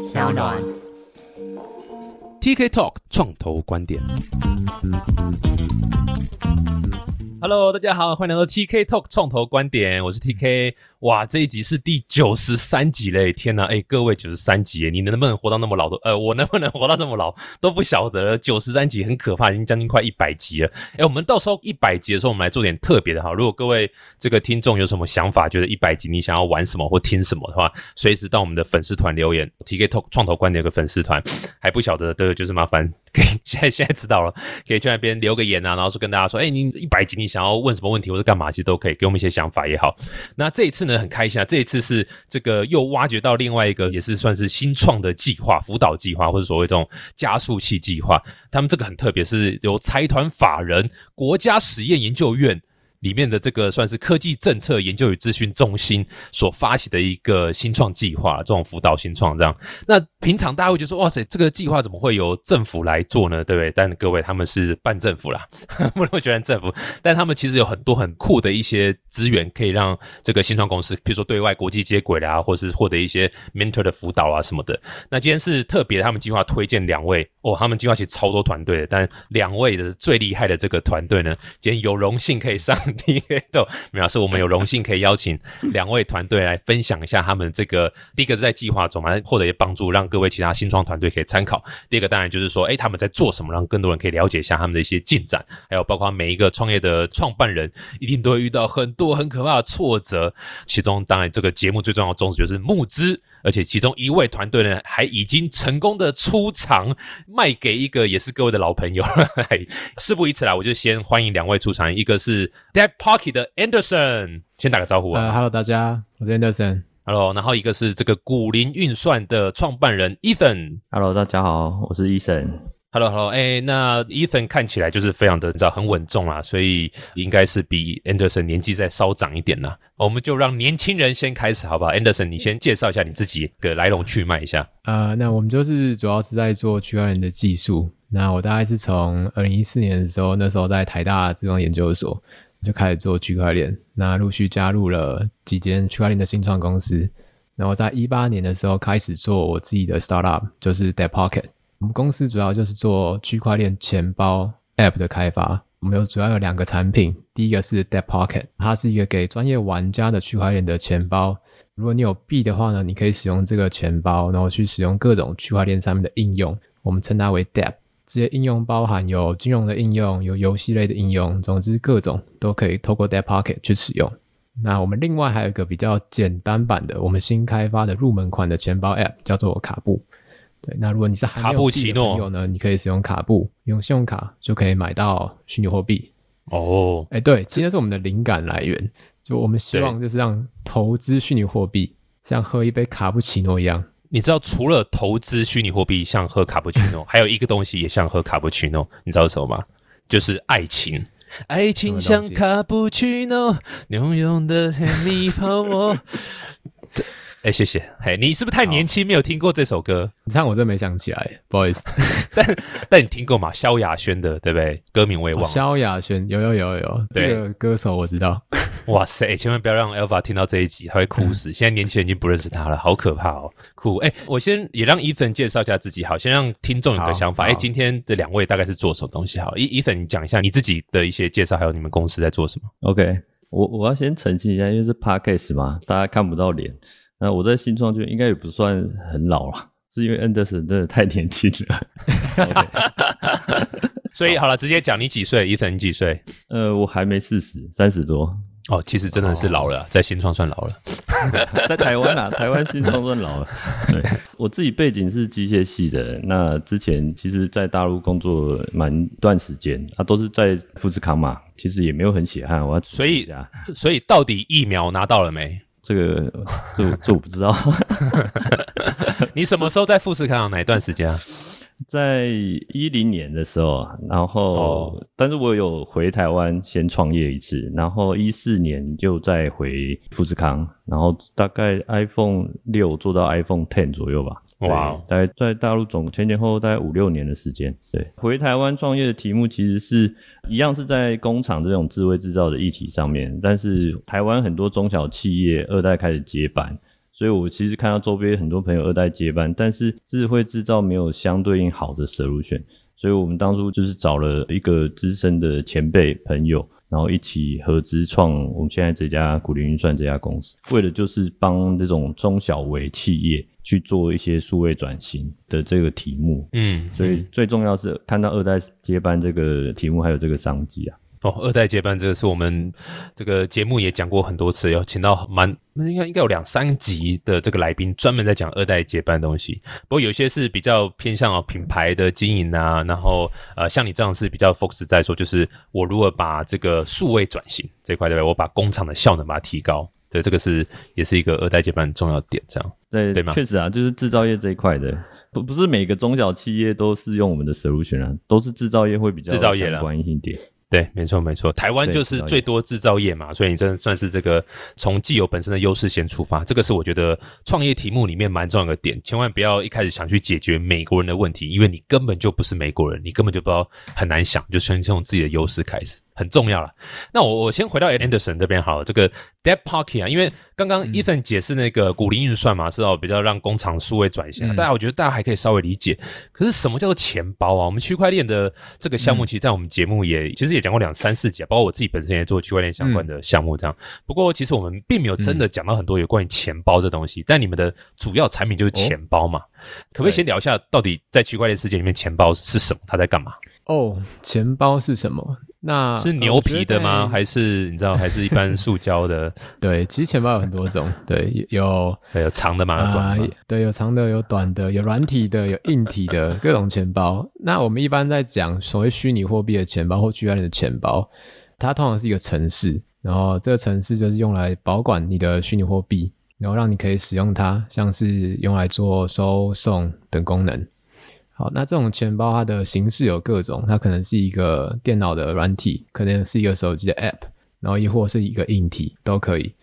小暖。TK Talk 创投观点。Hello，大家好，欢迎来到 TK Talk 创投观点，我是 TK。哇，这一集是第九十三集嘞！天呐，哎，各位九十三集，你能不能活到那么老都？呃，我能不能活到这么老都不晓得了。九十三集很可怕，已经将近快一百集了。哎，我们到时候一百集的时候，我们来做点特别的哈。如果各位这个听众有什么想法，觉得一百集你想要玩什么或听什么的话，随时到我们的粉丝团留言。TK Talk 创投观点有个粉丝团，还不晓得的就是麻烦可以 现在现在知道了，可以去那边留个言啊，然后说跟大家说，哎，你一百集你想要问什么问题或者干嘛，其实都可以给我们一些想法也好。那这一次呢，很开心啊，这一次是这个又挖掘到另外一个也是算是新创的计划，辅导计划或者所谓这种加速器计划。他们这个很特别，是由财团法人国家实验研究院。里面的这个算是科技政策研究与资讯中心所发起的一个新创计划，这种辅导新创这样。那平常大家会觉得说，哇塞，这个计划怎么会由政府来做呢？对不对？但各位他们是半政府啦，不能觉得政府，但他们其实有很多很酷的一些资源，可以让这个新创公司，比如说对外国际接轨啦，或是获得一些 mentor 的辅导啊什么的。那今天是特别，他们计划推荐两位哦，他们计划其实超多团队的，但两位的最厉害的这个团队呢，今天有荣幸可以上。第一个都没有，是我们有荣幸可以邀请两位团队来分享一下他们这个第一个是在计划中嘛，获得一些帮助，让各位其他新创团队可以参考。第二个当然就是说，哎，他们在做什么，让更多人可以了解一下他们的一些进展，还有包括每一个创业的创办人一定都会遇到很多很可怕的挫折。其中当然这个节目最重要的宗旨就是募资，而且其中一位团队呢还已经成功的出场卖给一个也是各位的老朋友。事不宜迟啦，我就先欢迎两位出场，一个是 Dead Pocket 的 Anderson，先打个招呼啊。，Hello，大家，我是 Anderson。Hello，然后一个是这个古林运算的创办人 Ethan。Hello，大家好，我是 Ethan。Hello，Hello，哎，那 Ethan 看起来就是非常的，你知道很稳重啦，所以应该是比 Anderson 年纪再稍长一点啦。我们就让年轻人先开始，好不好？Anderson，你先介绍一下你自己的来龙去脉一下。呃，那我们就是主要是在做区块链的技术。那我大概是从二零一四年的时候，那时候在台大自动研究所就开始做区块链，那陆续加入了几间区块链的新创公司。然后在一八年的时候开始做我自己的 startup，就是 Dead Pocket。我们公司主要就是做区块链钱包 App 的开发。我们有主要有两个产品，第一个是 Dead Pocket，它是一个给专业玩家的区块链的钱包。如果你有币的话呢，你可以使用这个钱包，然后去使用各种区块链上面的应用，我们称它为 Depp。这些应用包含有金融的应用，有游戏类的应用，总之各种都可以透过 Deep Pocket 去使用。那我们另外还有一个比较简单版的，我们新开发的入门款的钱包 App，叫做卡布。对，那如果你是卡布奇诺的朋友呢，你可以使用卡布，用信用卡就可以买到虚拟货币。哦，哎，对，其实是我们的灵感来源，就我们希望就是让投资虚拟货币像喝一杯卡布奇诺一样。你知道，除了投资虚拟货币像喝卡布奇诺，还有一个东西也像喝卡布奇诺，你知道是什么吗？就是爱情。爱情像卡布奇诺，浓浓的甜蜜泡沫。哎，谢谢。嘿，你是不是太年轻，没有听过这首歌？你看我真没想起来，不好意思。但但你听过吗？萧亚轩的，对不对？歌名我也忘了。萧亚轩有有有有，这个歌手我知道。哇塞！千万不要让 Alpha 听到这一集，他会哭死。现在年轻人已经不认识他了，好可怕哦！酷。哎，我先也让 Ethan 介绍一下自己，好，先让听众有个想法。哎，今天这两位大概是做什么东西？好，Ethan，你讲一下你自己的一些介绍，还有你们公司在做什么？OK，我我要先澄清一下，因为是 Podcast 嘛，大家看不到脸。那我在新创就应该也不算很老了，是因为 Anderson 真的太年轻了。所以好了，直接讲你几岁，Ethan 几岁？呃，我还没四十，三十多。哦，其实真的是老了，在新创算老了，在台湾啊，台湾新创算老了。对，我自己背景是机械系的，那之前其实在大陆工作蛮段时间，啊，都是在富士康嘛，其实也没有很血汗。我要所以所以到底疫苗拿到了没？这个这这我不知道。你什么时候在富士康？哪一段时间啊？在一零年的时候，然后，哦、但是我有回台湾先创业一次，然后一四年就再回富士康，然后大概 iPhone 六做到 iPhone Ten 左右吧。哇，大概在大陆总前前后后大概五六年的时间。对，回台湾创业的题目其实是一样，是在工厂这种智慧制造的议题上面，但是台湾很多中小企业二代开始接班。所以我其实看到周边很多朋友二代接班，但是智慧制造没有相对应好的 solution，所以我们当初就是找了一个资深的前辈朋友。然后一起合资创我们现在这家古林运算这家公司，为的就是帮这种中小微企业去做一些数位转型的这个题目。嗯，所以最重要是看到二代接班这个题目，还有这个商机啊。哦，二代接班这个是我们这个节目也讲过很多次，有请到蛮应该应该有两三集的这个来宾专门在讲二代接班东西。不过有些是比较偏向哦品牌的经营啊，然后呃像你这样是比较 focus 在说，就是我如何把这个数位转型这块对不对？我把工厂的效能把它提高，对这个是也是一个二代接班很重要的点，这样对对吗？确实啊，就是制造业这一块的，不不是每个中小企业都是用我们的 solution 啊，都是制造业会比较制造业相关一点。对，没错没错，台湾就是最多制造业嘛，所以你真的算是这个从既有本身的优势先出发，这个是我觉得创业题目里面蛮重要的点，千万不要一开始想去解决美国人的问题，因为你根本就不是美国人，你根本就不知道很难想，就先从自己的优势开始。很重要了。那我我先回到 Anderson 这边好了。这个 Debt Pocket 啊，因为刚刚 Ethan 解释那个股零运算嘛，是要比较让工厂数位转型。大家我觉得大家还可以稍微理解。可是什么叫做钱包啊？我们区块链的这个项目，其实在我们节目也其实也讲过两三四集啊，包括我自己本身也做区块链相关的项目这样。不过其实我们并没有真的讲到很多有关于钱包这东西。但你们的主要产品就是钱包嘛？可不可以先聊一下，到底在区块链世界里面钱包是什么？它在干嘛？哦，钱包是什么？那是牛皮的吗？还是你知道，还是一般塑胶的？对，其实钱包有很多种，对，有有长的嘛，短的，对，有长的，有短的，有软体的，有硬体的，各种钱包。那我们一般在讲所谓虚拟货币的钱包或区块链的钱包，它通常是一个城市，然后这个城市就是用来保管你的虚拟货币，然后让你可以使用它，像是用来做收送等功能。好，那这种钱包它的形式有各种，它可能是一个电脑的软体，可能是一个手机的 App，然后亦或是一个硬体都可以。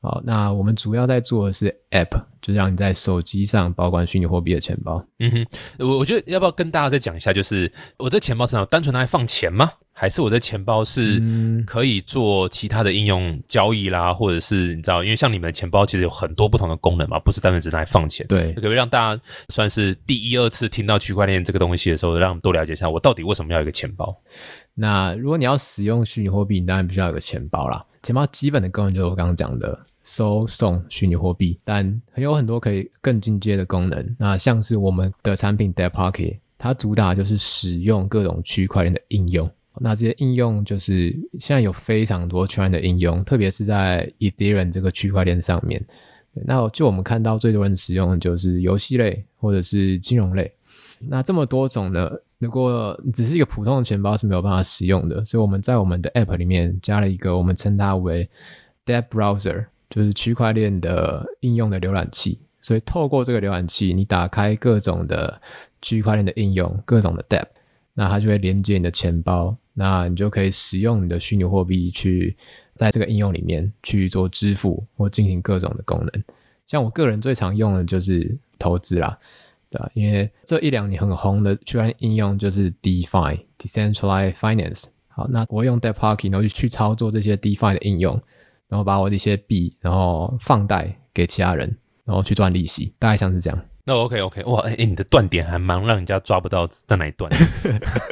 好，那我们主要在做的是 App，就让你在手机上保管虚拟货币的钱包。嗯哼，我我觉得要不要跟大家再讲一下，就是我这钱包是单纯拿来放钱吗？还是我的钱包是可以做其他的应用交易啦，或者是你知道，因为像你们的钱包其实有很多不同的功能嘛，不是单纯只拿来放钱。对，可不可以让大家算是第一二次听到区块链这个东西的时候，让我们多了解一下，我到底为什么要一个钱包？那如果你要使用虚拟货币，你当然必须要有个钱包啦。钱包基本的功能就是我刚刚讲的收送虚拟货币，但还有很多可以更进阶的功能。那像是我们的产品 Debt Pocket，它主打就是使用各种区块链的应用。那这些应用就是现在有非常多圈的应用，特别是在 Ethereum 这个区块链上面。那就我们看到最多人使用的就是游戏类或者是金融类。那这么多种呢，如果只是一个普通的钱包是没有办法使用的，所以我们在我们的 App 里面加了一个我们称它为 Debt Browser，就是区块链的应用的浏览器。所以透过这个浏览器，你打开各种的区块链的应用，各种的 Debt，那它就会连接你的钱包。那你就可以使用你的虚拟货币去在这个应用里面去做支付或进行各种的功能。像我个人最常用的就是投资啦，对吧？因为这一两年很红的区块链应用就是 DeFi（Decentralized Finance）。好，那我用 DeFi 然后去操作这些 DeFi 的应用，然后把我的一些币然后放贷给其他人，然后去赚利息，大概像是这样。那 OK OK，哇，哎，你的断点还蛮让人家抓不到在哪一段，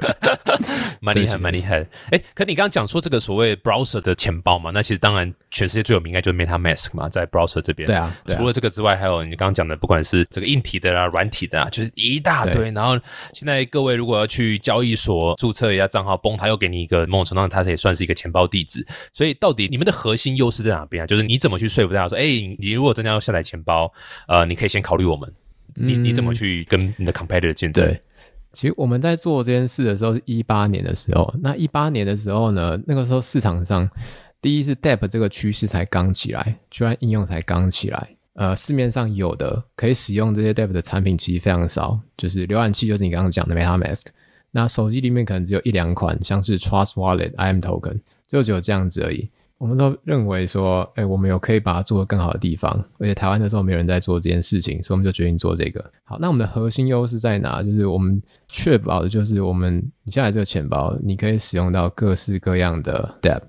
蛮厉害，蛮厉害。哎，可你刚刚讲说这个所谓 browser 的钱包嘛，那其实当然全世界最有名应该就是 MetaMask 嘛，在 browser 这边。对啊。除了这个之外，还有你刚刚讲的，不管是这个硬体的啦、软体的啊，就是一大堆。然后现在各位如果要去交易所注册一下账号，崩，他又给你一个某种程度上，它也算是一个钱包地址。所以到底你们的核心优势在哪边啊？就是你怎么去说服大家说，哎，你如果真的要下载钱包，呃，你可以先考虑我们。你你怎么去跟你的 competitor 竞争？对，其实我们在做这件事的时候是一八年的时候，那一八年的时候呢，那个时候市场上第一是 Depp 这个趋势才刚起来，居然应用才刚起来，呃，市面上有的可以使用这些 Depp 的产品其实非常少，就是浏览器就是你刚刚讲的 MetaMask，那手机里面可能只有一两款，像是 Trust Wallet、IM Token，就只有这样子而已。我们都认为说，哎，我们有可以把它做得更好的地方，而且台湾那时候没有人在做这件事情，所以我们就决定做这个。好，那我们的核心优势在哪？就是我们确保的就是我们你现在这个钱包，你可以使用到各式各样的 Debt，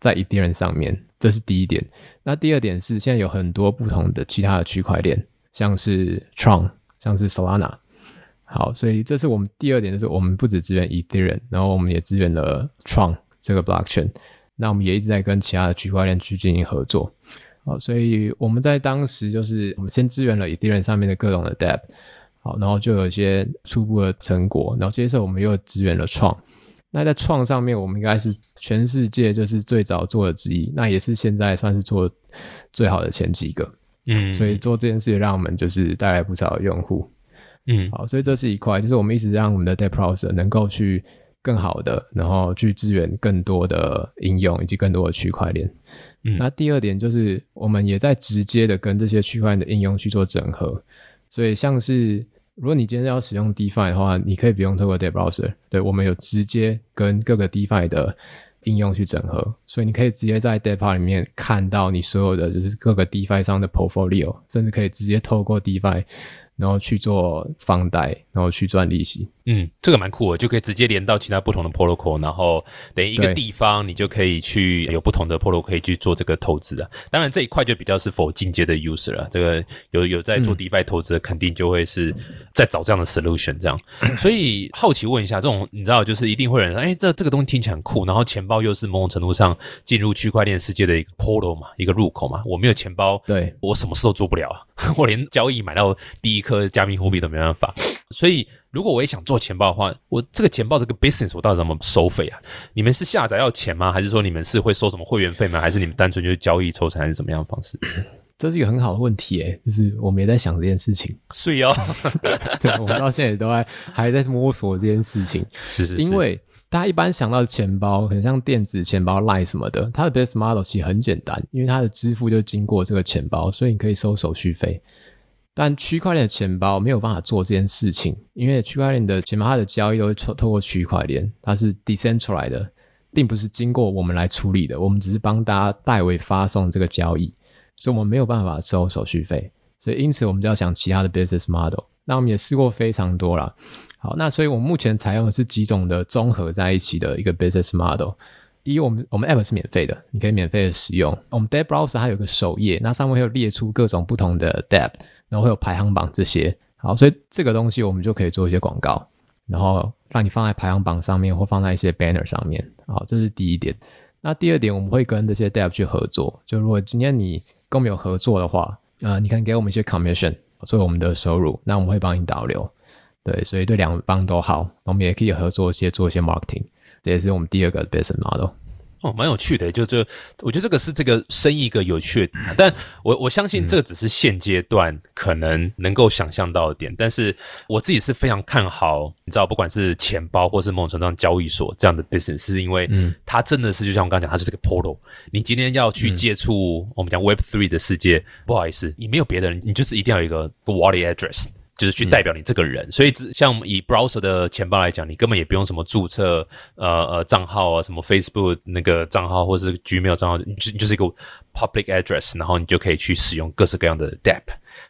在 Ethereum 上面，这是第一点。那第二点是，现在有很多不同的其他的区块链，像是 Tron，像是 Solana。好，所以这是我们第二点，就是我们不只支援 Ethereum，然后我们也支援了 Tron 这个 Blockchain。那我们也一直在跟其他的区块链去进行合作。好，所以我们在当时就是我们先支援了 Ethereum 上面的各种的 Debt，好，然后就有一些初步的成果，然后接着我们又支援了创。那在创上面，我们应该是全世界就是最早做的之一，那也是现在算是做最好的前几个。嗯，所以做这件事也让我们就是带来不少用户。嗯，好，所以这是一块，就是我们一直让我们的 Debt Processor 能够去更好的，然后去支援更多的应用以及更多的区块链。嗯，那第二点就是我们也在直接的跟这些区块链的应用去做整合，所以像是。如果你今天要使用 DeFi 的话，你可以不用透过 d e Browser，对我们有直接跟各个 DeFi 的应用去整合，所以你可以直接在 d e p a 里面看到你所有的就是各个 DeFi 上的 Portfolio，甚至可以直接透过 DeFi。然后去做放贷，然后去赚利息。嗯，这个蛮酷的，就可以直接连到其他不同的 protocol，然后等于一个地方，你就可以去有不同的 protocol 可以去做这个投资啊。当然这一块就比较是否进阶的 user 了。这个有有在做 DeFi 投资的，肯定就会是在找这样的 solution 这样。所以好奇问一下，这种你知道，就是一定会有人说，哎，这这个东西听起来很酷，然后钱包又是某种程度上进入区块链世界的一个 portal 嘛，一个入口嘛。我没有钱包，对我什么事都做不了，我连交易买到第一颗加密货币都没办法，所以如果我也想做钱包的话，我这个钱包这个 business 我到底怎么收费啊？你们是下载要钱吗？还是说你们是会收什么会员费吗？还是你们单纯就是交易抽成还是怎么样的方式？这是一个很好的问题诶，就是我们也在想这件事情。是哦，对，我们到现在都在还在摸索这件事情。是是，因为大家一般想到钱包，很像电子钱包、Line 什么的，它的 business model 其实很简单，因为它的支付就经过这个钱包，所以你可以收手续费。但区块链的钱包没有办法做这件事情，因为区块链的钱包它的交易都会透透过区块链，它是 decentralized 的，并不是经过我们来处理的，我们只是帮大家代为发送这个交易，所以我们没有办法收手续费，所以因此我们就要想其他的 business model。那我们也试过非常多了，好，那所以我们目前采用的是几种的综合在一起的一个 business model。一，我们我们 app 是免费的，你可以免费的使用。我们 d e b browser 它有个首页，那上面会有列出各种不同的 Debt，然后会有排行榜这些。好，所以这个东西我们就可以做一些广告，然后让你放在排行榜上面，或放在一些 banner 上面。好，这是第一点。那第二点，我们会跟这些 Debt 去合作。就如果今天你跟我们有合作的话，呃，你可以给我们一些 commission 作为我们的收入，那我们会帮你导流。对，所以对两方都好。我们也可以合作一些做一些 marketing。这也是我们第二个 business model 哦，蛮有趣的。就就，我觉得这个是这个生意一个有趣的点。但我我相信这个只是现阶段可能能够想象到的点。但是我自己是非常看好，你知道，不管是钱包或是某种程度上交易所这样的 business，是因为它真的是就像我刚刚讲，它是这个 portal。你今天要去接触我们讲 Web Three 的世界，不好意思，你没有别的人，你就是一定要有一个 wallet address。就是去代表你这个人，所以只像以 browser 的钱包来讲，你根本也不用什么注册呃呃账号啊，什么 Facebook 那个账号或者是 Gmail 账号，你就是一个 public address，然后你就可以去使用各式各样的。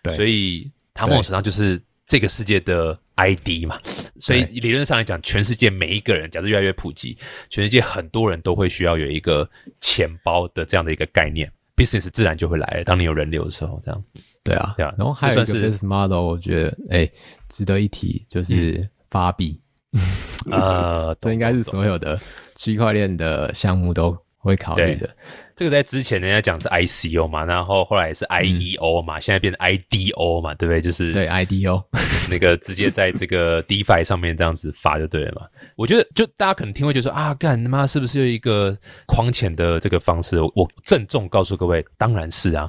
对，所以它某种程度上就是这个世界的 ID 嘛。所以理论上来讲，全世界每一个人，假设越来越普及，全世界很多人都会需要有一个钱包的这样的一个概念，business 自然就会来。当你有人流的时候，这样。对啊，对啊，然后还有一个 business model，我觉得哎，值得一提，就是发币。呃，这应该是所有的区块链的项目都会考虑的。这个在之前人家讲是 ICO 嘛，然后后来是 IEO 嘛，现在变成 IDO 嘛，对不对？就是对 IDO 那个直接在这个 DeFi 上面这样子发就对了嘛。我觉得就大家可能听会就说啊，干他妈是不是有一个框钱的这个方式？我郑重告诉各位，当然是啊。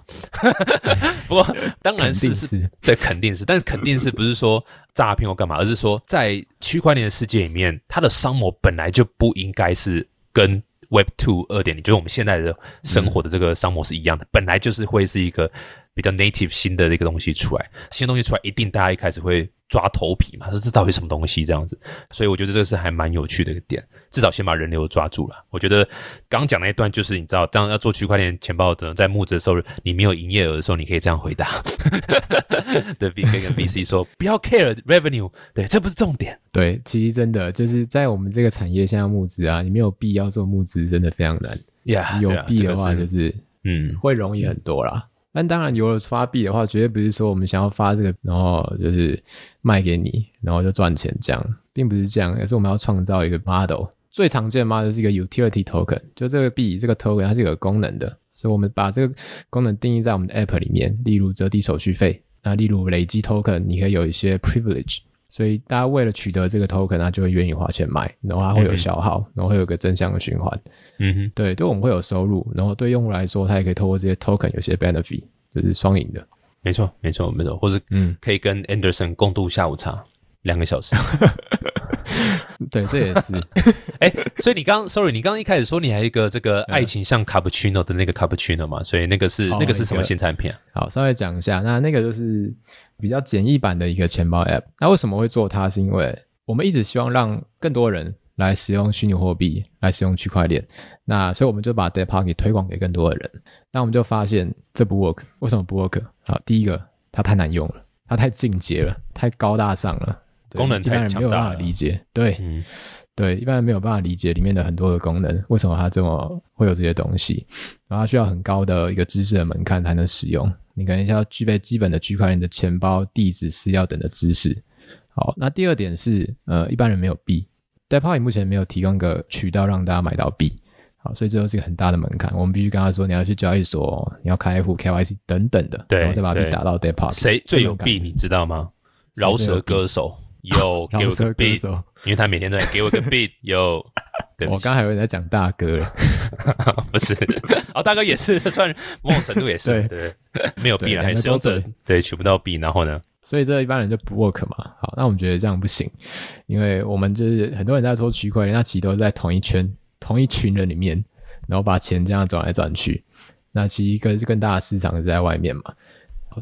不过当然是是，对，肯定是，但是肯定是不是说诈骗或干嘛，而是说在区块链的世界里面，它的商模本来就不应该是跟。Web Two 二点零，就是我们现在的生活的这个商模是一样的，本来就是会是一个比较 native 新的一个东西出来，新东西出来，一定大家一开始会。抓头皮嘛，说这到底什么东西这样子，所以我觉得这个是还蛮有趣的一个点，至少先把人流抓住了。我觉得刚刚讲那一段就是你知道，当要做区块链钱包的，在募资的时候，你没有营业额的时候，你可以这样回答。对，B K 跟 B C 说不要 care revenue，对，这不是重点。对，其实真的就是在我们这个产业现在募资啊，你没有必要做募资，真的非常难。呀，有币的话，这个就是嗯会容易很多啦。但当然，有了发币的话，绝对不是说我们想要发这个，然后就是卖给你，然后就赚钱这样，并不是这样，而是我们要创造一个 model。最常见的 model 是一个 utility token，就这个币这个 token 它是有功能的，所以我们把这个功能定义在我们的 app 里面，例如折抵手续费，那例如累积 token，你可以有一些 privilege。所以大家为了取得这个 token，他就会愿意花钱买，然后它会有消耗，然后会有个正向的循环。嗯哼，对，对我们会有收入，然后对用户来说，他也可以透过这些 token 有些 benefit，就是双赢的。没错没错没错，或是嗯，可以跟 Anderson 共度下午茶两个小时。对，这也是。哎，所以你刚，sorry，你刚刚一开始说你还有一个这个爱情像 cappuccino 的那个 cappuccino 嘛，所以那个是哦那个是什么新产品啊？好，稍微讲一下，那那个就是比较简易版的一个钱包 app。那为什么会做它？是因为我们一直希望让更多人来使用虚拟货币，来使用区块链。那所以我们就把 d e p o 给推广给更多的人。那我们就发现这不 work，为什么不 work？好，第一个它太难用了，它太进阶了，太高大上了，对功能太一般人没有办法强大了理解。对，嗯对，一般人没有办法理解里面的很多的功能，为什么它这么会有这些东西，然后它需要很高的一个知识的门槛才能使用。你可能要具备基本的区块链的钱包、地址、私钥等的知识。好，那第二点是，呃，一般人没有币 d e p o 目前没有提供一个渠道让大家买到币。好，所以这就是一个很大的门槛。我们必须跟他说，你要去交易所，你要开户、KYC 等等的，对然后再把币打到 d e p o 谁最有币币？你知道吗？饶舌歌手有 给我个币，因为他每天都在给我个 beat，有。对我刚还以为你在讲大哥了。不是，哦，大哥也是算某种程度也是，对，没有币了，对还使用者两个都对取不到币，然后呢，所以这一般人就不 work 嘛。好，那我们觉得这样不行，因为我们就是很多人在说区块链，那其实都是在同一圈、同一群人里面，然后把钱这样转来转去。那其实一个是更大的市场是在外面嘛，好，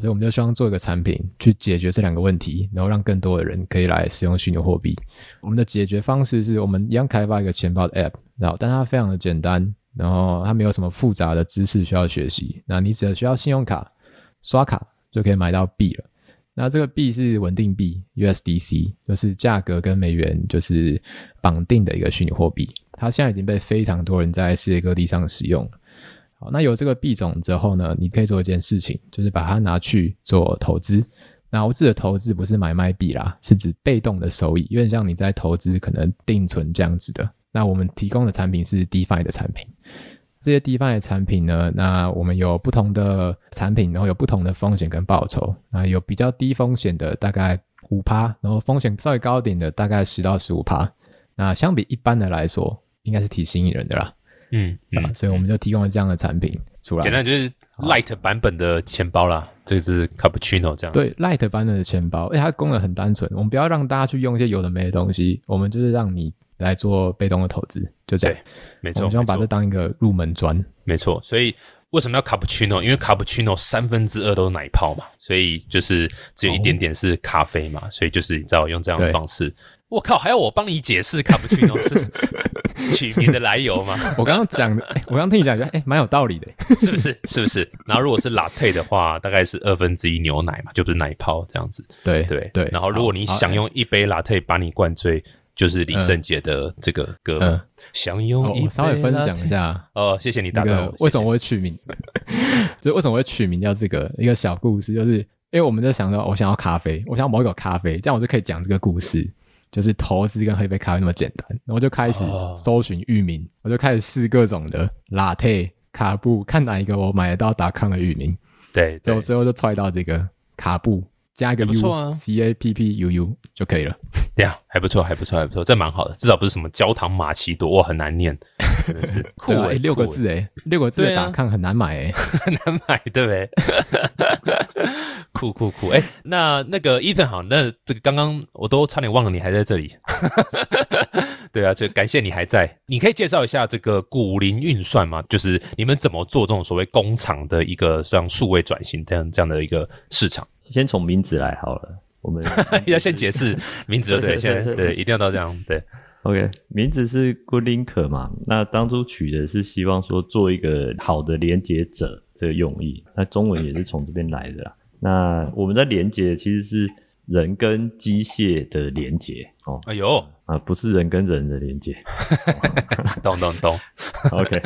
所以我们就希望做一个产品去解决这两个问题，然后让更多的人可以来使用虚拟货币。我们的解决方式是我们一样开发一个钱包的 app，然后但它非常的简单，然后它没有什么复杂的知识需要学习，那你只需要信用卡刷卡就可以买到币了。那这个币是稳定币 USDC，就是价格跟美元就是绑定的一个虚拟货币，它现在已经被非常多人在世界各地上使用了。好，那有这个币种之后呢，你可以做一件事情，就是把它拿去做投资。那我指的投资不是买卖币啦，是指被动的收益，有点像你在投资可能定存这样子的。那我们提供的产品是 DeFi 的产品。这些 DeFi 的产品呢，那我们有不同的产品，然后有不同的风险跟报酬。那有比较低风险的大概五趴，然后风险稍微高一点的大概十到十五趴。那相比一般的来说，应该是挺吸引人的啦。嗯啊，所以我们就提供了这样的产品出来。简单就是 light 版本的钱包啦，这是 cappuccino 这样，对 Light 版本的钱包，而且它功能很单纯，我们不要让大家去用一些有的没的东西，我们就是让你来做被动的投资，就这样。没错，我们希望把这当一个入门砖。没错，所以为什么要 cappuccino？因为 cappuccino 三分之二都是奶泡嘛，所以就是只有一点点是咖啡嘛，所以就是你知道用这样的方式。我靠，还要我帮你解释 cappuccino 是 取名的来由嘛？我刚刚讲的，哎我刚刚听你讲，觉得哎，蛮有道理的。是不是？是不是？然后如果是 latte 的话，大概是二分之一牛奶嘛，就不是奶泡这样子。对对对。然后如果你想，用一杯 latte 把你灌醉，就是李圣杰的这个歌嗯，想用一稍微分享一下哦，谢谢你那打断我。个为什么谢谢会取名，就是为什么会取名叫这个一个小故事，就是因为我们在想说，我想要咖啡，我想要某一口咖啡，这样我就可以讲这个故事。就是投资跟喝一杯咖啡那么简单，然后就开始哦。搜寻域名，我就开始试各种的 latte 卡布，看哪一个我买得到达康的域名，对对。最后最后就踹到这个卡布加一个不 U 错啊 C A P P U U 就可以了。呀，还不错，还不错，还不错，这蛮好的，至少不是什么焦糖玛奇朵，哇，很难念，真的是酷 对啊，欸诶六个字哎，六个字的对啊达康很难买哎。很难买，对 不对？酷酷酷！哎，那那个 Ethan 好，那这个刚刚我都差点忘了你还在这里。对啊，就感谢你还在。你可以介绍一下这个古灵运算吗？就是你们怎么做这种所谓工厂的一个像数位转型这样这样的一个市场？先从名字来好了，我们 要先解释名字，对，对，一定要到这样，对，OK，名字是 Good Linker 嘛？那当初取的是希望说做一个好的连接者这个用意，那中文也是从这边来的啦。那我们在连接其实是人跟机械的连接哦。哎呦，啊，不是人跟人的连接。懂懂懂。OK，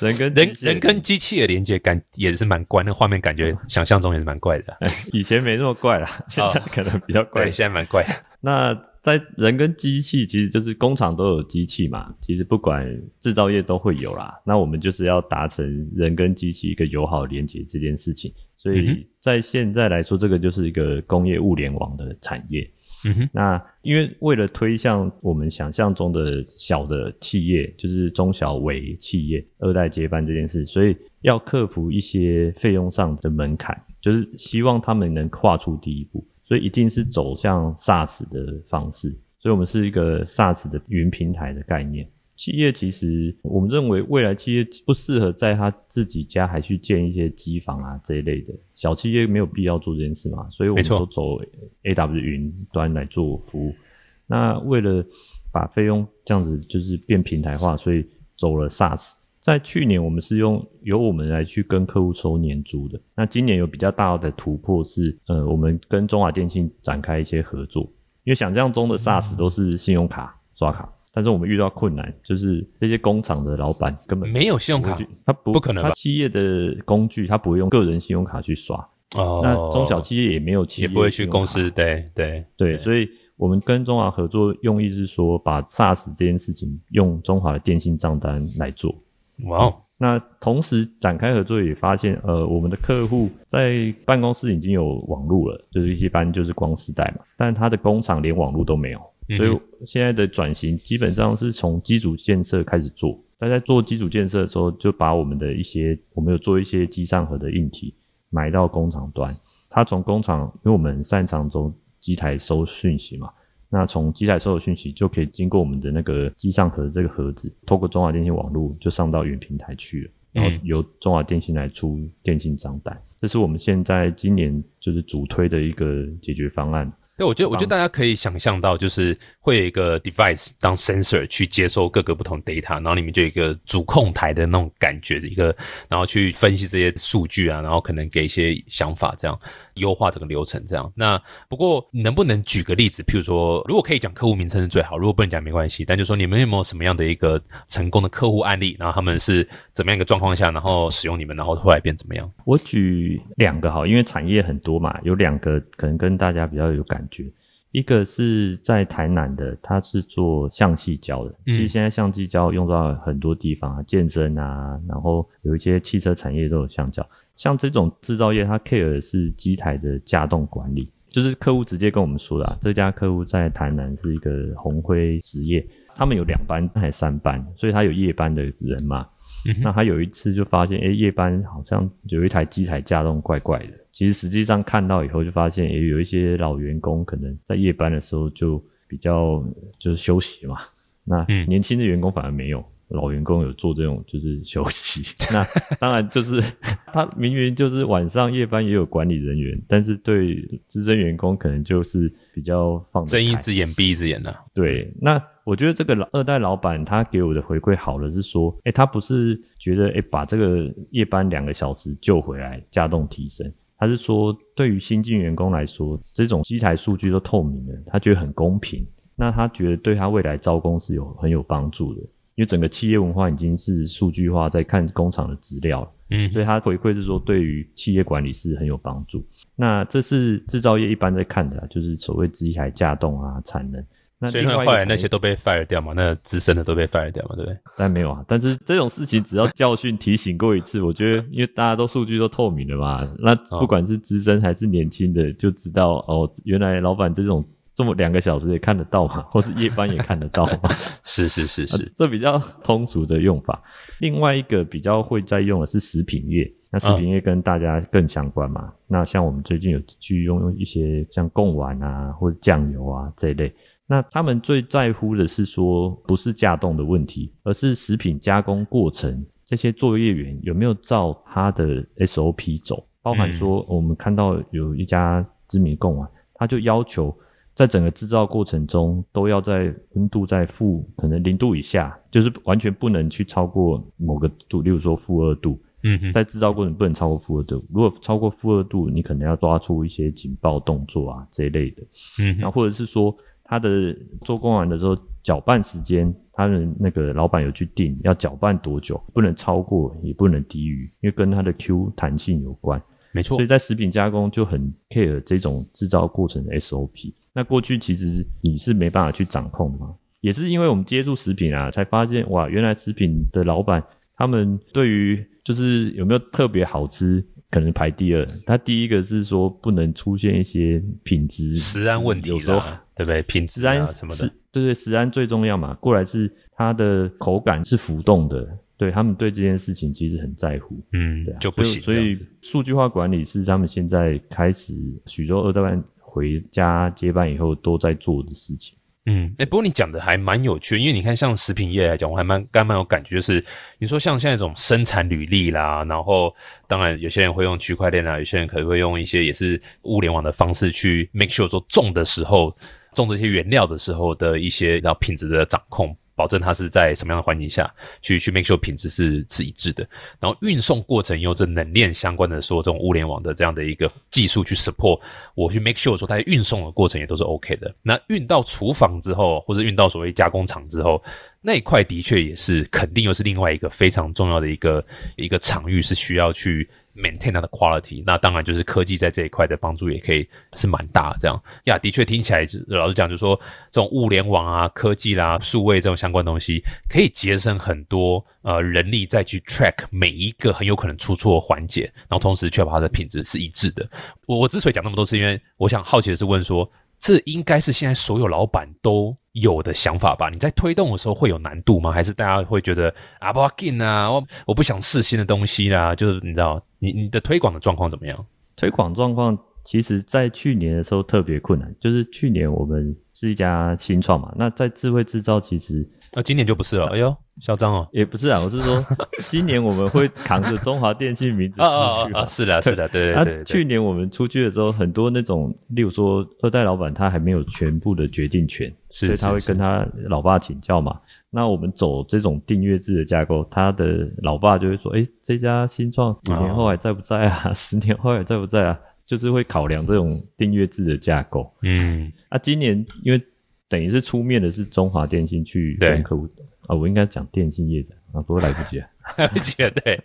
人跟 人人跟机器的连接感也是蛮怪，那画面感觉想象中也是蛮怪的啊。以前没那么怪啦，现在可能比较 怪对，。现在蛮怪的。那在人跟机器，其实就是工厂都有机器嘛，其实不管制造业都会有啦。那我们就是要达成人跟机器一个友好连接这件事情，所以在现在来说，这个就是一个工业物联网的产业。嗯嗯哼，那因为为了推向我们想象中的小的企业，就是中小微企业二代接班这件事，所以要克服一些费用上的门槛，就是希望他们能跨出第一步，所以一定是走向 SaaS 的方式。所以我们是一个 SaaS 的云平台的概念。企业其实我们认为未来企业不适合在他自己家还去建一些机房啊这一类的小企业没有必要做这件事嘛，所以我们都走 AW 云端来做服务。那为了把费用这样子就是变平台化，所以走了 SaaS。在去年，我们是用由我们来去跟客户收年租的。那今年有比较大的突破是，呃，我们跟中华电信展开一些合作。因为想象中的 SaaS 都是信用卡刷卡，但是我们遇到困难，就是这些工厂的老板根本没有信用卡他不不可能吧？他企业的工具他不会用个人信用卡去刷，哦，那中小企业也没有企业也不会去公司，对对对，所以我们跟中华合作用意是说，把 SaaS 这件事情用中华的电信账单来做。哇哦，那同时展开合作，也发现，呃，我们的客户在办公室已经有网络了，就是一般就是光丝带嘛，但是他的工厂连网络都没有，所以现在的转型基本上是从基础建设开始做。大家在做基础建设的时候，就把我们的一些，我们有做一些机上盒的硬体买到工厂端，他从工厂，因为我们很擅长从机台收讯息嘛，那从机台收的讯息就可以经过我们的那个机上盒这个盒子，透过中华电信网络就上到云平台去了，然后嗯由中华电信来出电信账单，这是我们现在今年就是主推的一个解决方案。对，我觉得我觉得大家可以想象到，就是会有一个 device 当 sensor 去接收各个不同 data，然后里面就有一个主控台的那种感觉的一个，然后去分析这些数据啊，然后可能给一些想法，这样优化整个流程。这样，那不过能不能举个例子？譬如说，如果可以讲客户名称是最好，如果不能讲没关系。但就说你们有没有什么样的一个成功的客户案例？然后他们是怎么样一个状况下，然后使用你们，然后后来变怎么样？我举两个好，因为产业很多嘛，有两个可能跟大家比较有感觉。一个是在台南的，他是做橡细胶的。嗯其实现在橡细胶用到很多地方啊，健身啊，然后有一些汽车产业都有橡胶。像这种制造业，它 care 的是机台的架动管理，就是客户直接跟我们说的、啊，这家客户在台南是一个红辉实业，他们有两班还是三班，所以他有夜班的人嘛。嗯那他有一次就发现，哎、夜班好像有一台机台架动怪怪的。其实实际上看到以后就发现，也有一些老员工可能在夜班的时候就比较就是休息嘛。那嗯年轻的员工反而没有，老员工有做这种就是休息。那当然就是 他明明就是晚上夜班也有管理人员，但是对资深员工可能就是比较放睁一只眼闭一只眼的、对，那我觉得这个老二代老板他给我的回馈好的是说，哎，他不是觉得哎把这个夜班两个小时救回来，加动提升，他是说对于新进员工来说，这种机台数据都透明了，他觉得很公平，那他觉得对他未来招工是有很有帮助的，因为整个企业文化已经是数据化，在看工厂的资料了。嗯所以它回馈是说，对于企业管理是很有帮助。那这是制造业一般在看的啊，就是所谓机台架动啊、产能。那所以后来那些都被 fire 掉嘛，那资深的都被 fire 掉嘛，对不对？但没有啊，但是这种事情只要教训提醒过一次，我觉得因为大家都数据都透明了嘛，那不管是资深还是年轻的，就知道哦，原来老板这种这么两个小时也看得到嘛，或是夜班也看得到嘛，是是是是。啊，这比较通俗的用法。另外一个比较会在用的是食品业，那食品业跟大家更相关嘛。那像我们最近有去用用一些像贡丸啊或者酱油啊这一类。那他们最在乎的是说，不是架动的问题，而是食品加工过程这些作业员有没有照他的 SOP 走，包含说我们看到有一家知名贡丸，他就要求在整个制造过程中都要在温度在负可能零度以下，就是完全不能去超过某个度，例如说负二度，嗯哼，在制造过程不能超过负二度。如果超过负二度，你可能要抓出一些警报动作啊这一类的。嗯哼，然后或者是说他的做工完的时候搅拌时间，他的那个老板有去定要搅拌多久，不能超过，也不能低于，因为跟它的 Q 弹性有关。没错所以，在食品加工就很 care 这种制造过程的 SOP。那过去其实你是没办法去掌控的嘛，也是因为我们接触食品啊，才发现哇，原来食品的老板他们对于就是有没有特别好吃，可能排第二。他第一个是说不能出现一些品质食安问题，有时候对不对？品质食安啊什么的食，对对，食安最重要嘛。过来是它的口感是浮动的，对他们对这件事情其实很在乎。嗯对啊，就不行所以。数据化管理是他们现在开始许多二代班回家接班以后都在做的事情。嗯，哎、不过你讲的还蛮有趣，因为你看，像食品业来讲，我还蛮刚蛮有感觉，就是你说像现在这种生产履历啦，然后当然有些人会用区块链啦，有些人可能会用一些也是物联网的方式去 make sure 说种的时候，种这些原料的时候的一些然后品质的掌控。保证它是在什么样的环境下去去 make sure 品质是是一致的，然后运送过程用这冷链相关的说这种物联网的这样的一个技术去 support 我去 make sure 说它运送的过程也都是 OK 的。那运到厨房之后，或者运到所谓加工厂之后，那一块的确也是肯定又是另外一个非常重要的一个一个场域，是需要去 maintain 它的 quality。那当然就是科技在这一块的帮助也可以是蛮大的。这样呀，的确听起来老实讲，就是说这种物联网啊、科技啦、数位这种相关东西，可以节省很多呃人力再去 track 每一个很有可能出错的环节，然后同时确保它的品质是一致的。我我之所以讲那么多，是因为我想好奇的是问说，这应该是现在所有老板都有的想法吧？你在推动的时候会有难度吗？还是大家会觉得啊不要紧啊，我我不想试新的东西啦？就是你知道，你你的推广的状况怎么样？推广状况其实在去年的时候特别困难，就是去年我们是一家新创嘛，那在智慧制造其实那、今年就不是了。哎呦，嚣张哦！也不是啊，我是说 今年我们会扛着中华电信名字啊出去嘛啊啊啊！是的，是的，对啊对对对。去年我们出去的时候，很多那种，例如说二代老板他还没有全部的决定权，是所以他会跟他老爸请教嘛。那我们走这种订阅制的架构，他的老爸就会说：“哎，这家新创五年后还在不在啊？十年后还在不在啊？”就是会考量这种订阅制的架构。嗯，啊，今年因为等于是出面的是中华电信去跟客户啊，我应该讲电信业者啊，不过来不及了。来不及了，对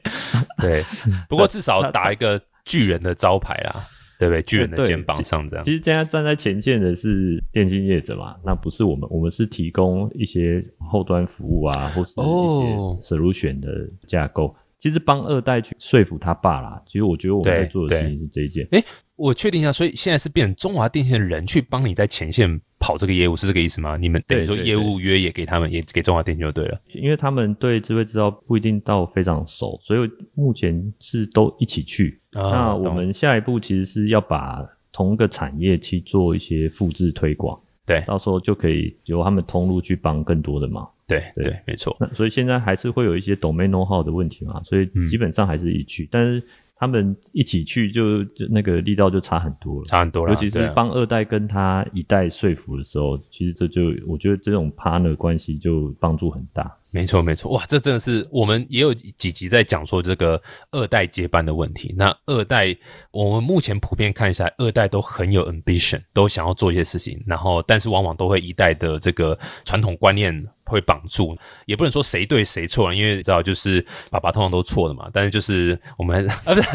对。不过至少打一个巨人的招牌啦，对不对？巨人的肩膀上这样。其实现在站在前线的是电信业者嘛，那不是我们，我们是提供一些后端服务啊，或是一哦些 solution 的架构。其实帮二代去说服他爸啦，其实我觉得我们在做的事情是这一件。我确定一下，所以现在是变成中华电信的人去帮你在前线跑这个业务，是这个意思吗？你们等于说业务约也给他们，也给中华电信就对了。因为他们对智慧制造不一定到非常熟，所以目前是都一起去。啊那我懂们下一步其实是要把同一个产业去做一些复制推广，对到时候就可以由他们通路去帮更多的忙。对对对，没错。那所以现在还是会有一些 domain know how 的问题嘛，所以嗯基本上还是一去，但是他们一起去就就那个力道就差很多了，差很多了，尤其是帮二代跟他一代说服的时候，其实这就我觉得这种 partner 关系就帮助很大。没错，没错，哇，这真的是我们也有几集在讲说这个二代接班的问题。那二代，我们目前普遍看下来，二代都很有 ambition，都想要做一些事情，然后但是往往都会一代的这个传统观念会绑住，也不能说谁对谁错，因为你知道，就是爸爸通常都错的嘛。但是就是我们 啊，不是，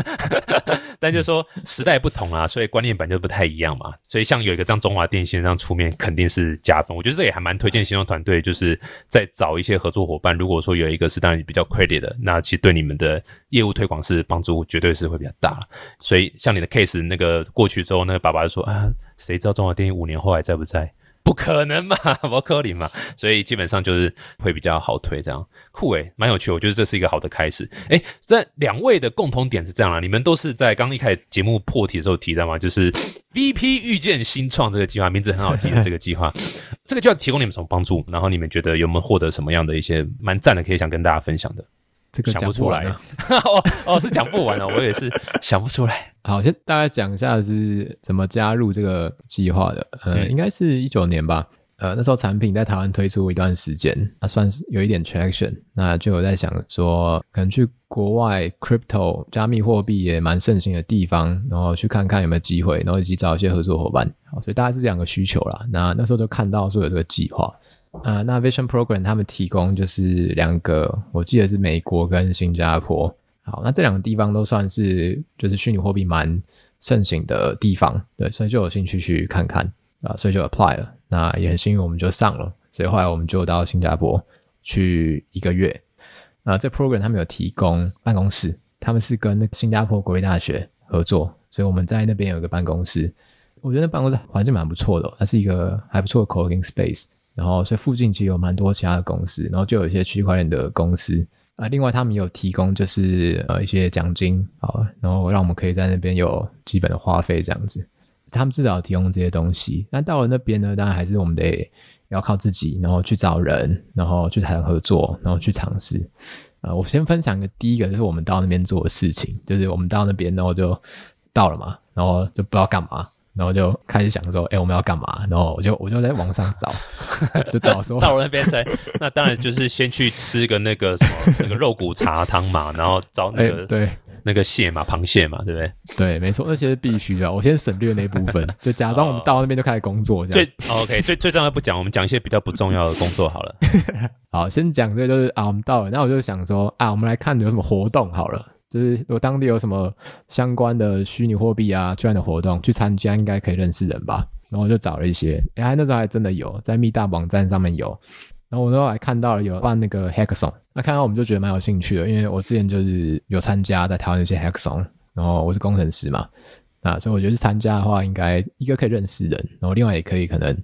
但就是说时代不同啊，所以观念本就不太一样嘛。所以像有一个这样中华电信这样出面，肯定是加分。我觉得这也还蛮推荐新创团队，就是在找一些合作伙伴。如果说有一个是当然比较 credit 的，那其实对你们的业务推广是帮助绝对是会比较大。所以像你的 case 那个过去之后，那个爸爸就说啊，谁知道中华电信五年后还在不在？不可能嘛，不可能嘛，所以基本上就是会比较好推，这样酷诶，蛮有趣，我觉得这是一个好的开始。诶，这两位的共同点是这样啊，你们都是在刚一开始节目破题的时候提到嘛，就是 VP 遇见新创这个计划，名字很好记的 这个计划，这个计划提供你们什么帮助？然后你们觉得有没有获得什么样的一些蛮赞的，可以想跟大家分享的？这个讲不出来 哦哦，是讲不完哦，我也是 想不出来。好，先大概讲一下是怎么加入这个计划的。呃，嗯应该是一九年吧。呃，那时候产品在台湾推出一段时间，那算是有一点 traction，那就有在想说，可能去国外 crypto 加密货币也蛮盛行的地方，然后去看看有没有机会，然后以及找一些合作伙伴。好，所以大概是这两个需求啦。那那时候就看到说有这个计划，啊，那 Vision Program 他们提供就是两个，我记得是美国跟新加坡。好，那这两个地方都算是就是虚拟货币蛮盛行的地方，对，所以就有兴趣去看看啊，所以就 apply 了。那也很幸运，我们就上了，所以后来我们就到新加坡去一个月。啊，这 program 他们有提供办公室，他们是跟那个新加坡国立大学合作，所以我们在那边有一个办公室。我觉得那办公室环境蛮不错的，它是一个还不错的 co-working space。然后，所以附近其实有蛮多其他的公司，然后就有一些区块链的公司啊。另外，他们有提供就是呃一些奖金啊，然后让我们可以在那边有基本的花费这样子。他们至少提供这些东西，那到了那边呢，当然还是我们得要靠自己，然后去找人，然后去谈合作，然后去尝试。呃，我先分享一个第一个，就是我们到那边做的事情，就是我们到那边，然后就到了嘛，然后就不知道干嘛，然后就开始想说，哎，我们要干嘛？然后我就我就在网上找，就找说到了那边才，那当然就是先去吃个那个什么那个肉骨茶汤嘛，然后找那个对。那个蟹嘛，螃蟹嘛，对不对？对，没错，那些是必须的。我先省略那部分，就假装我们到那边就开始工作。最 OK，最最重要不讲，我们讲一些比较不重要的工作好了。好，先讲这就是啊，我们到了，那我就想说啊，我们来看有什么活动好了，就是我当地有什么相关的虚拟货币啊这样的活动，去参加应该可以认识人吧。然后我就找了一些，哎，那时候还真的有在密大网站上面有。然后我那时候还看到了有办那个 hackathon，那看到我们就觉得蛮有兴趣的，因为我之前就是有参加在台湾那些 hackathon，然后我是工程师嘛，啊，所以我觉得去参加的话，应该一个可以认识人，然后另外也可以可能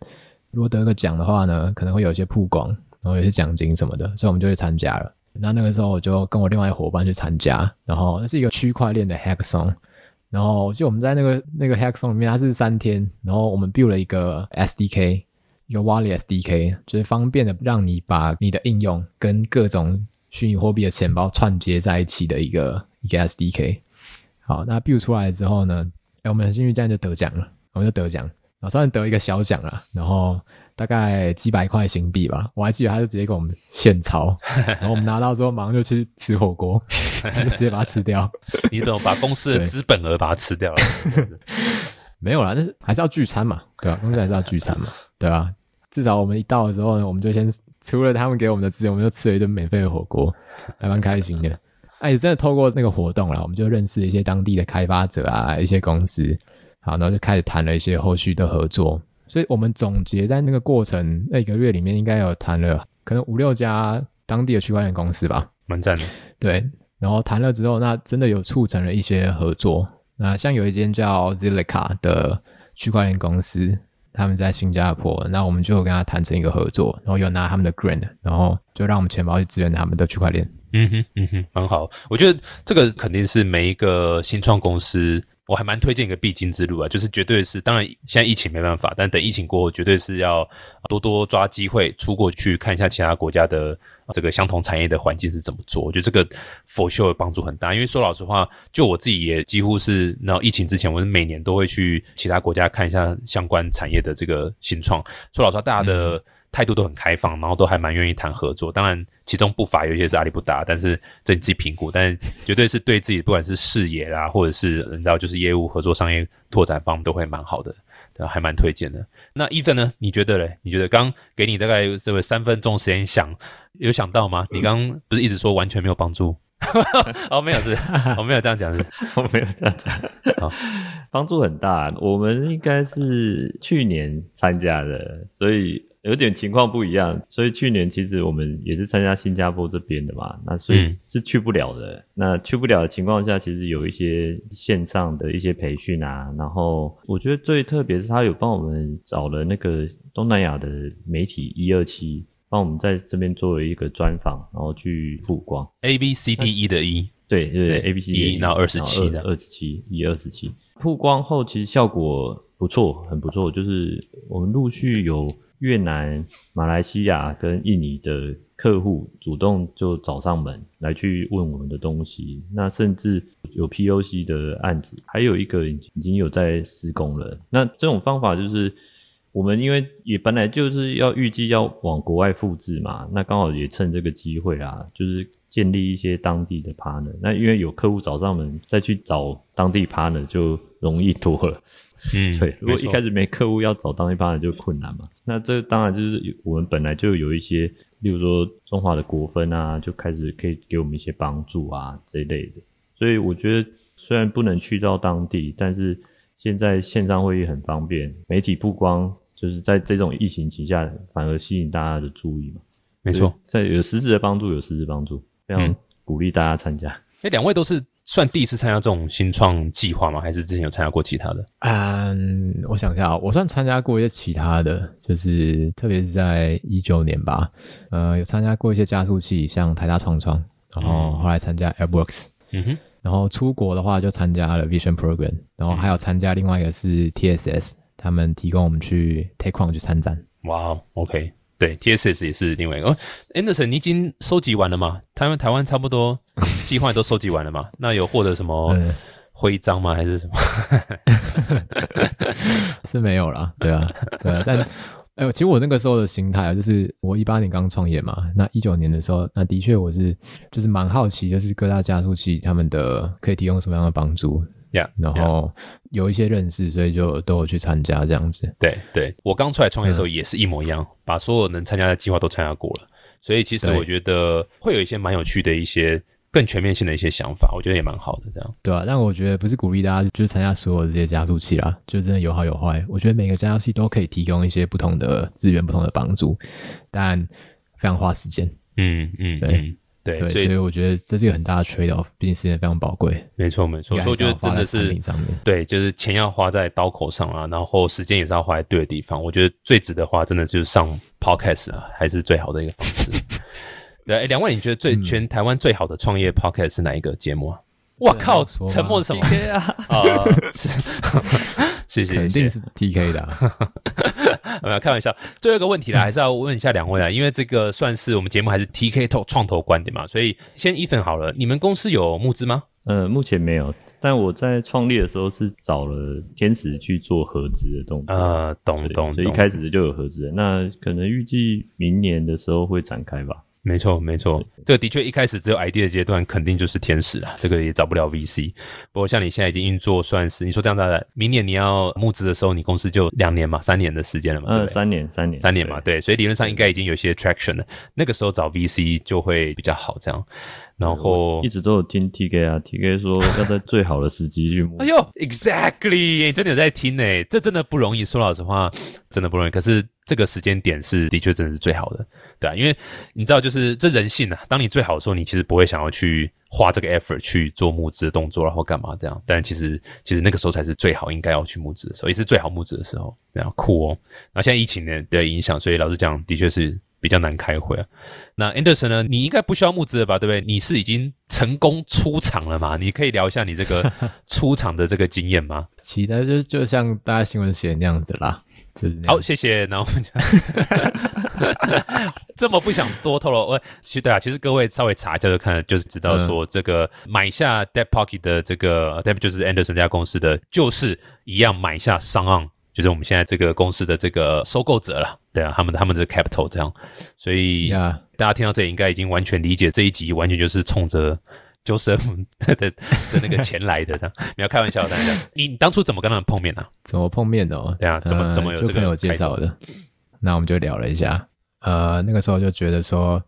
如果得个奖的话呢，可能会有一些曝光，然后有些奖金什么的，所以我们就去参加了。那那个时候我就跟我另外一伙伴去参加，然后那是一个区块链的 hackathon，然后就我们在那个那个 hackathon 里面，它是三天，然后我们 build 了一个 SDK。一个 Wallet SDK 就是方便的，让你把你的应用跟各种虚拟货币的钱包串接在一起的一个一个 SDK。好，那 build 出来之后呢，哎，我们很幸运这样就得奖了，我们就得奖，然后虽然得一个小奖了，然后大概几百块新币吧，我还记得他就直接给我们现钞，然后我们拿到之后马上就去吃火锅，就直接把它吃掉。你怎么把公司的资本额把它吃掉了？没有啦，那还是要聚餐嘛，对吧？公司还是要聚餐嘛，对吧？至少我们一到的时候呢，我们就先除了他们给我们的资源，我们就吃了一顿免费的火锅，还蛮开心的。哎，真的透过那个活动啦，我们就认识一些当地的开发者啊，一些公司，好，然后就开始谈了一些后续的合作。所以我们总结在那个过程那一个月里面，应该有谈了可能五六家当地的区块链公司吧，蛮赞的。对，然后谈了之后，那真的有促成了一些合作。那像有一间叫 Zilliqa 的区块链公司。他们在新加坡，那我们就跟他谈成一个合作，然后有拿他们的 grant，然后就让我们钱包去支援他们的区块链。嗯哼，嗯哼，很好。我觉得这个肯定是每一个新创公司，我还蛮推荐一个必经之路啊，就是绝对是，当然现在疫情没办法，但等疫情过后，绝对是要多多抓机会出国去看一下其他国家的。这个相同产业的环境是怎么做？我觉得这个 for sure 帮助很大。因为说老实话，就我自己也几乎是，那疫情之前，我是每年都会去其他国家看一下相关产业的这个新创。说老实话，大家的态度都很开放，然后都还蛮愿意谈合作。当然，其中不乏有一些是阿里不达，但是这你自己评估。但是绝对是对自己不管是视野啦，或者是你知道，就是业务合作、商业拓展方都会蛮好的。还蛮推荐的。那伊森呢？你觉得嘞？你觉得刚给你大概这个三分钟时间想，有想到吗？你刚不是一直说完全没有帮助？哦，没有是，我 没有这样讲是，我没有这样讲。好，帮助很大。我们应该是去年参加的，所以。有点情况不一样，所以去年其实我们也是参加新加坡这边的嘛，那所以是去不了的。那去不了的情况下，其实有一些线上的一些培训啊，然后我觉得最特别是他有帮我们找了那个东南亚的媒体一二七，帮我们在这边做了一个专访，然后去曝光。A B C D E 的一，对对 A B C D，然后二十七的。二十七一二十七。曝光后，其实效果不错，很不错，就是我们陆续有。越南、马来西亚跟印尼的客户主动就找上门来去问我们的东西，那甚至有 POC 的案子，还有一个已经有在施工了。那这种方法就是我们因为也本来就是要预计要往国外复制嘛，那刚好也趁这个机会啊，就是建立一些当地的 partner。那因为有客户找上门，再去找当地 partner 就容易多了。嗯，对，如果一开始没客户要找当地 partner 就困难嘛。那这当然就是我们本来就有一些，例如说中华的国分啊，就开始可以给我们一些帮助啊这一类的。所以我觉得虽然不能去到当地，但是现在线上会议很方便，媒体曝光就是在这种疫情旗下，反而吸引大家的注意嘛。没错。在有实质的帮助，有实质帮助，非常嗯鼓励大家参加。哎，两位都是算第一次参加这种新创计划吗？还是之前有参加过其他的？嗯，我想一下啊，我算参加过一些其他的，就是特别是在一九年吧，呃，有参加过一些加速器，像台大创创，然后后来参加 AirWorks，嗯哼，然后出国的话就参加了 Vision Program，然后还有参加另外一个是 TSS，他们提供我们去 Take On 去参展。哇哦，OK，对，TSS 也是另外一个。哦，Anderson，你已经收集完了吗？台湾台湾差不多 计划都收集完了嘛？那有获得什么 嗯徽章吗？还是什么？是没有啦，对啊，对啊，但哎呦，其实我那个时候的心态啊，就是我一八年刚创业嘛，那一九年的时候，那的确我是就是蛮好奇，就是各大加速器他们的可以提供什么样的帮助，呀、然后有一些认识，所以就都有去参加这样子。对对，我刚出来创业的嗯时候也是一模一样，把所有能参加的计划都参加过了，所以其实我觉得会有一些蛮有趣的一些更全面性的一些想法，我觉得也蛮好的。这样，对啊，但我觉得不是鼓励大家就是参加所有的这些加速器啦，就真的有好有坏。我觉得每个加速器都可以提供一些不同的资源、不同的帮助，但非常花时间。嗯嗯对嗯，对，对，所以所以我觉得这是一个很大的 trade off，毕竟时间非常宝贵。没错没错，所以我觉得真的是。对，就是钱要花在刀口上啊，然后时间也是要花在对的地方。我觉得最值得花，真的就是上 podcast 啊，还是最好的一个方式。对，诶两位，你觉得最、嗯全台湾最好的创业 podcast 是哪一个节目啊？我靠沉默是什么 PK 啊，啊？是谢谢，肯定是 TK 的啊、没有开玩笑。最后一个问题啦，还是要问一下两位啊，因为这个算是我们节目还是 TK Talk 创投观点嘛，所以先 Ethan 好了，你们公司有募资吗？呃，目前没有，但我在创立的时候是找了天使去做合资的动作。呃，懂对懂，所以一懂开始就有合资的，那可能预计明年的时候会展开吧。没错，没错，这个的确一开始只有 idea 的阶段，肯定就是天使啦，这个也找不了 VC。不过像你现在已经运作，算是你说这样的，明年你要募资的时候，你公司就两年嘛，三年的时间了嘛，嗯呃，三年，三年，三年嘛，对，所以理论上应该已经有一些 traction 了。那个时候找 VC 就会比较好，这样。然后一，直都有听 TK 啊，TK 说 要在最好的时机去摸哎。呦，exactly，你真的有在听呢，这真的不容易。说老实话，真的不容易。可是这个时间点是的确真的是最好的，对啊，因为你知道，就是这人性啊，当你最好的时候，你其实不会想要去花这个 effort 去做募资的动作，然后干嘛这样。但其实其实那个时候才是最好应该要去募资的时候，也是最好募资的时候，这样酷哦。然后现在疫情的的影响，所以老实讲，的确是比较难开会啊。那 Anderson 呢？你应该不需要募资了吧？对不对？你是已经成功出场了嘛？你可以聊一下你这个出场的这个经验吗？其他就就像大家新闻写的那样子啦，就是那样好，谢谢。然后我们 这么不想多透露，我其实对啊，其实各位稍微查一下就看，就是知道说这个买下 Dead Pocket 的这个 Dead 就是 Anderson 这家公司的，就是一样买下商岸。就是我们现在这个公司的这个收购者了，对啊，他们他们的 capital 这样，所以呀大家听到这里应该已经完全理解这一集完全就是冲着 Joseph 的的的那个钱来的，这样没有开玩笑的。你你当初怎么跟他们碰面呢、怎么碰面的哦？对啊怎么呃怎么有这个就朋友介绍的？那我们就聊了一下，呃，那个时候就觉得说，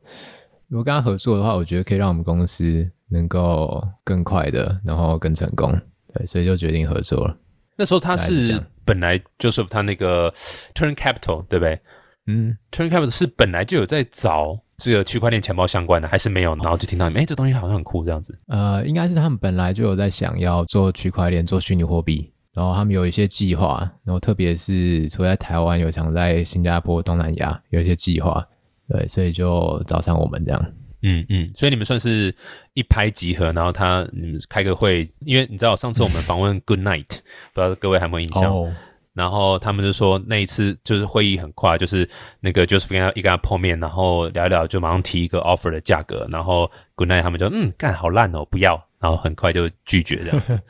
如果跟他合作的话，我觉得可以让我们公司能够更快的，然后更成功，对，所以就决定合作了。那时候他是本来 Joseph 他那个 Turn Capital 对不对嗯，？Turn Capital 是本来就有在找这个区块链钱包相关的，还是没有？然后就听到你们，哎，这东西好像很酷这样子。呃，应该是他们本来就有在想要做区块链、做虚拟货币，然后他们有一些计划，然后特别是除了在台湾，有想在新加坡、东南亚有一些计划，对，所以就找上我们这样。嗯嗯，所以你们算是一拍即合，然后他你们开个会，因为你知道上次我们访问 Good Night，不知道各位还有没有印象？哦，然后他们就说那一次就是会议很快，就是那个 Joseph 跟他一跟他碰面，然后聊一聊就马上提一个 offer 的价格，然后 Good Night 他们就嗯干好烂哦，不要，然后很快就拒绝这样子。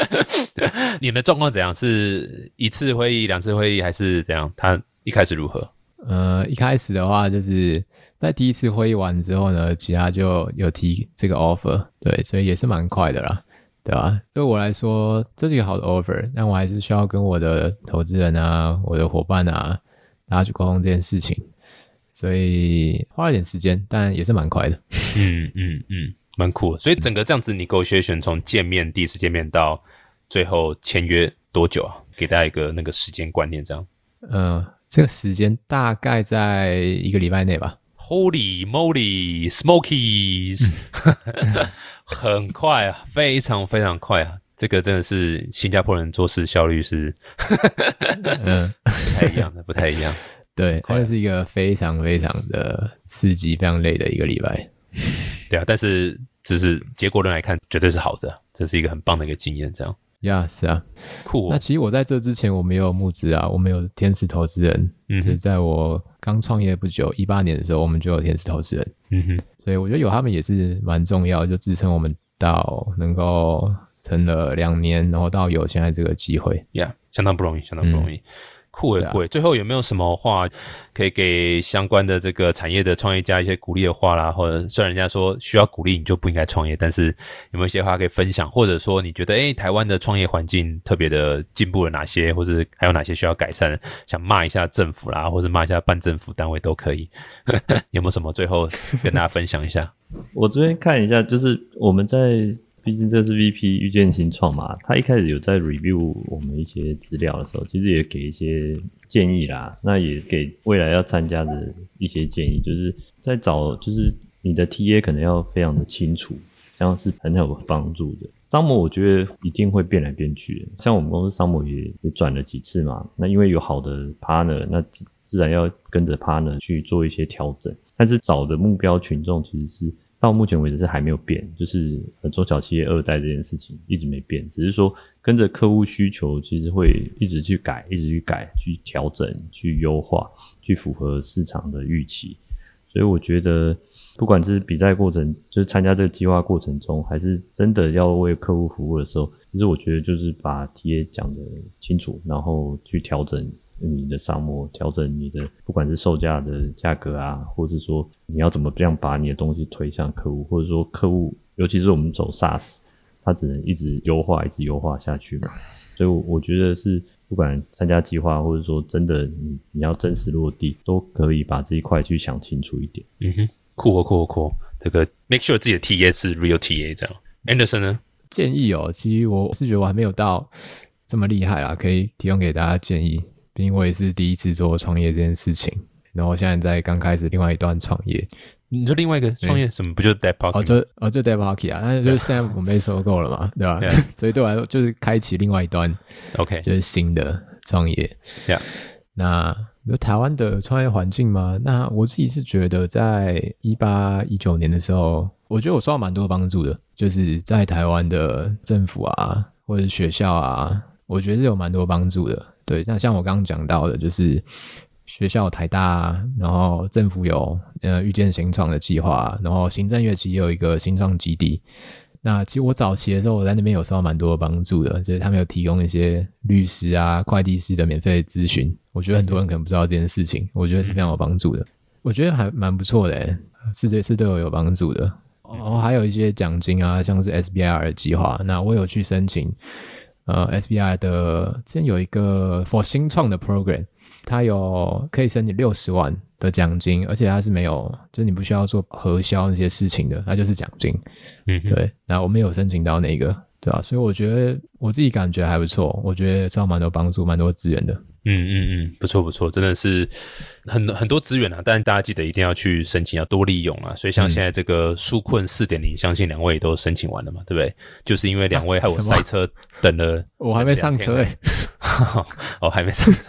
你们的状况怎样？是一次会议、两次会议，还是怎样？他一开始如何？呃，一开始的话，就是在第一次会议完之后呢，其他就有提这个 offer，对，所以也是蛮快的啦，对吧？对我来说，这是一个好的 offer，但我还是需要跟我的投资人啊、我的伙伴啊，大家去沟通这件事情，所以花了点时间，但也是蛮快的。嗯嗯嗯，蛮酷的。所以整个这样子 negotiation 从见面第一次见面到最后签约多久啊？给大家一个那个时间观念，这样。嗯。这个时间大概在一个礼拜内吧。Holy moly, Smokies，很快啊，非常非常快啊！这个真的是新加坡人做事效率是，嗯，不太一样的，不太一样。对，它是一个非常非常的刺激、非常累的一个礼拜。对啊，但是只是结果论来看，绝对是好的，这是一个很棒的一个经验，这样。呀，是啊，酷。那其实我在这之前我没有募资啊，我没有天使投资人。嗯，就是在我刚创业不久，一八年的时候，我们就有天使投资人。嗯哼，所以我觉得有他们也是蛮重要，就支撑我们到能够撑了两年，然后到有现在这个机会。呀，相当不容易，相当不容易。酷诶酷诶，最后有没有什么话可以给相关的这个产业的创业家一些鼓励的话啦？或者虽然人家说需要鼓励你就不应该创业，但是有没有一些话可以分享？或者说你觉得诶台湾的创业环境特别的进步了哪些，或者还有哪些需要改善？想骂一下政府啦，或者骂一下半政府单位都可以。有没有什么最后跟大家分享一下？我这边看一下，就是我们在。毕竟这是 VP 遇见新创嘛，他一开始有在 review 我们一些资料的时候，其实也给一些建议啦。那也给未来要参加的一些建议，就是在找，就是你的 TA 可能要非常的清楚，这样是很有帮助的。商模我觉得一定会变来变去的，像我们公司商模也也转了几次嘛。那因为有好的 partner，那自自然要跟着 partner 去做一些调整。但是找的目标群众其实是。到目前为止是还没有变，就是中小企业二代这件事情一直没变，只是说跟着客户需求，其实会一直去改，一直去改，去调整，去优化，去符合市场的预期。所以我觉得，不管是比赛过程，就是参加这个计划过程中，还是真的要为客户服务的时候，其实我觉得就是把 TA 讲的清楚，然后去调整。你的商模调整你的，不管是售价的价格啊，或者说你要怎么样把你的东西推向客户，或者说客户，尤其是我们走 SaaS，它只能一直优化，一直优化下去嘛。所以我觉得是不管参加计划，或者说真的你你要真实落地，都可以把这一块去想清楚一点。嗯哼，酷哦酷哦酷，这个 make sure 自己的 TA 是 real TA 这样。Anderson 呢？建议哦，其实我是觉得我还没有到这么厉害啦，可以提供给大家建议。因为我也是第一次做创业这件事情，然后现在在刚开始另外一段创业。你说另外一个创业什么？不就 Dead Pocket？哦，就哦就 Dead Pocket 啊，但是就是现在我们被收购了嘛，对吧？所以对我来说就是开启另外一段，OK，就是新的创业。Yeah，那有台湾的创业环境吗？那我自己是觉得，在一八一九年的时候，我觉得我受到蛮多帮助的，就是在台湾的政府啊，或者学校啊，我觉得是有蛮多帮助的。对，那像我刚刚讲到的，就是学校台大，然后政府有呃遇见新创的计划，然后行政院其实有一个新创基地。那其实我早期的时候，我在那边有受到蛮多的帮助的，就是他们有提供一些律师啊、会计师的免费咨询。我觉得很多人可能不知道这件事情，我觉得是非常有帮助的。我觉得还蛮不错的，是这是对我有帮助的。哦，还有一些奖金啊，像是 SBR 的计划，那我有去申请。呃，SBI 的之前有一个 for 新创的 program，它有可以申请六十万的奖金，而且它是没有，就是你不需要做核销那些事情的，它就是奖金。嗯，对。那我们有申请到那个，对吧？所以我觉得我自己感觉还不错，我觉得招蛮多帮助，蛮多资源的。嗯嗯嗯，不错不错，真的是很很多资源啊！但是大家记得一定要去申请，要多利用啊！所以像现在这个纾困四点零，相信两位都申请完了嘛，对不对？就是因为两位还有塞车等了，我还没上车哎，哦还没上车，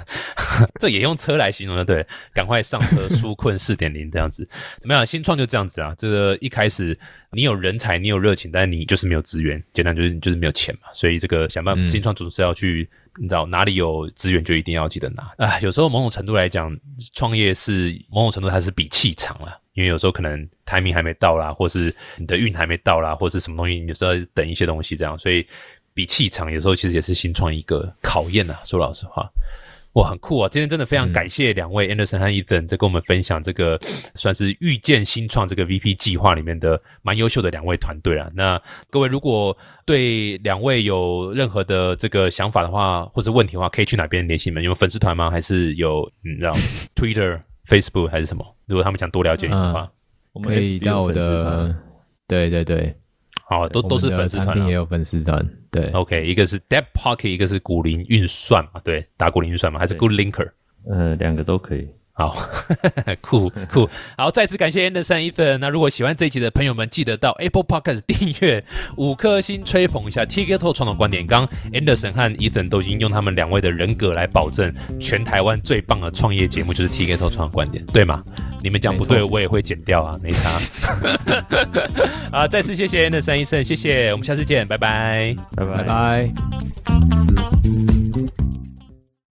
这也用车来形容的，对，赶快上车纾困四点零这样子，怎么样？新创就这样子啊！这个一开始你有人才，你有热情，但是你就是没有资源，简单就是就是没有钱嘛，所以这个想办法，新创总是要去。你知道哪里有资源就一定要记得拿啊！有时候某种程度来讲，创业是某种程度它是比气场了。因为有时候可能 timing 还没到啦，或是你的运还没到啦，或是什么东西，你有时候等一些东西这样，所以比气场有时候其实也是新创一个考验啊。说老实话。哇，很酷啊！今天真的非常感谢两位 Anderson 和 Ethan 在跟我们分享这个算是遇见新创这个 VP 计划里面的蛮优秀的两位团队啊。那各位如果对两位有任何的这个想法的话，或者问题的话，可以去哪边联系你们？有粉丝团吗？还是有你知道 Twitter、Facebook 还是什么？如果他们想多了解你的话，可以到我的，对对对。好，都都是粉丝团，也有粉丝团。对，OK，一个是 Deep Pocket，一个是古灵运算嘛，对，打古灵运算嘛，还是 Good Linker？呃，两个都可以。好，酷酷，好，再次感谢 Anderson Ethan。那如果喜欢这一集的朋友们，记得到 Apple Podcast 订阅五颗星，吹捧一下 TikTok 创作观点。刚 Anderson 和 Ethan 都已经用他们两位的人格来保证全台湾最棒的创业节目就是 TikTok 创作观点，对吗？你们讲不对，我也会剪掉啊，没差。啊，再次谢谢 Anderson Ethan，谢谢，我们下次见，拜拜，拜拜拜。